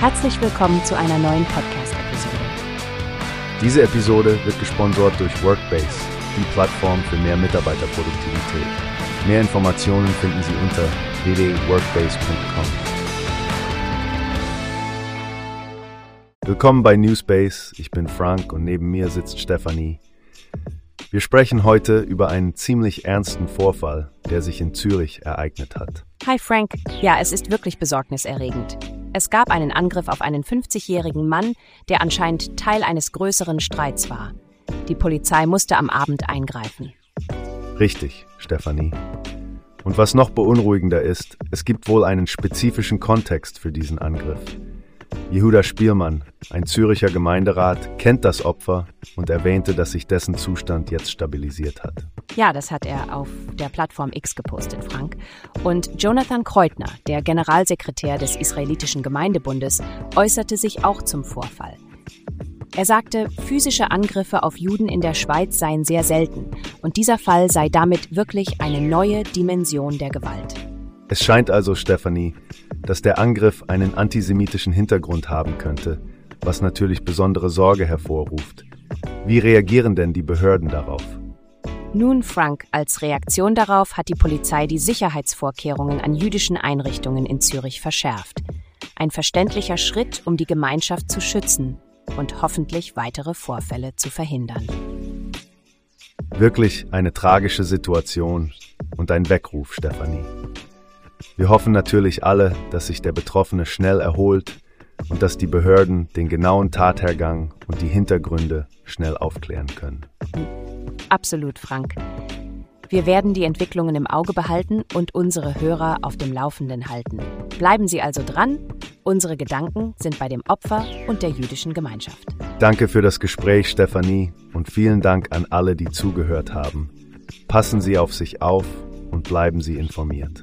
Herzlich willkommen zu einer neuen Podcast-Episode. Diese Episode wird gesponsert durch Workbase, die Plattform für mehr Mitarbeiterproduktivität. Mehr Informationen finden Sie unter www.workbase.com. Willkommen bei Newspace. Ich bin Frank und neben mir sitzt Stefanie. Wir sprechen heute über einen ziemlich ernsten Vorfall, der sich in Zürich ereignet hat. Hi Frank. Ja, es ist wirklich besorgniserregend. Es gab einen Angriff auf einen 50-jährigen Mann, der anscheinend Teil eines größeren Streits war. Die Polizei musste am Abend eingreifen. Richtig, Stefanie. Und was noch beunruhigender ist, es gibt wohl einen spezifischen Kontext für diesen Angriff. Jehuda Spielmann, ein Züricher Gemeinderat, kennt das Opfer und erwähnte, dass sich dessen Zustand jetzt stabilisiert hat. Ja, das hat er auf der Plattform X gepostet, Frank. Und Jonathan Kreutner, der Generalsekretär des israelitischen Gemeindebundes, äußerte sich auch zum Vorfall. Er sagte, physische Angriffe auf Juden in der Schweiz seien sehr selten und dieser Fall sei damit wirklich eine neue Dimension der Gewalt. Es scheint also, Stephanie, dass der Angriff einen antisemitischen Hintergrund haben könnte, was natürlich besondere Sorge hervorruft. Wie reagieren denn die Behörden darauf? Nun, Frank, als Reaktion darauf hat die Polizei die Sicherheitsvorkehrungen an jüdischen Einrichtungen in Zürich verschärft. Ein verständlicher Schritt, um die Gemeinschaft zu schützen und hoffentlich weitere Vorfälle zu verhindern. Wirklich eine tragische Situation und ein Weckruf, Stefanie. Wir hoffen natürlich alle, dass sich der Betroffene schnell erholt und dass die Behörden den genauen Tathergang und die Hintergründe schnell aufklären können. Absolut, Frank. Wir werden die Entwicklungen im Auge behalten und unsere Hörer auf dem Laufenden halten. Bleiben Sie also dran. Unsere Gedanken sind bei dem Opfer und der jüdischen Gemeinschaft. Danke für das Gespräch, Stefanie, und vielen Dank an alle, die zugehört haben. Passen Sie auf sich auf und bleiben Sie informiert.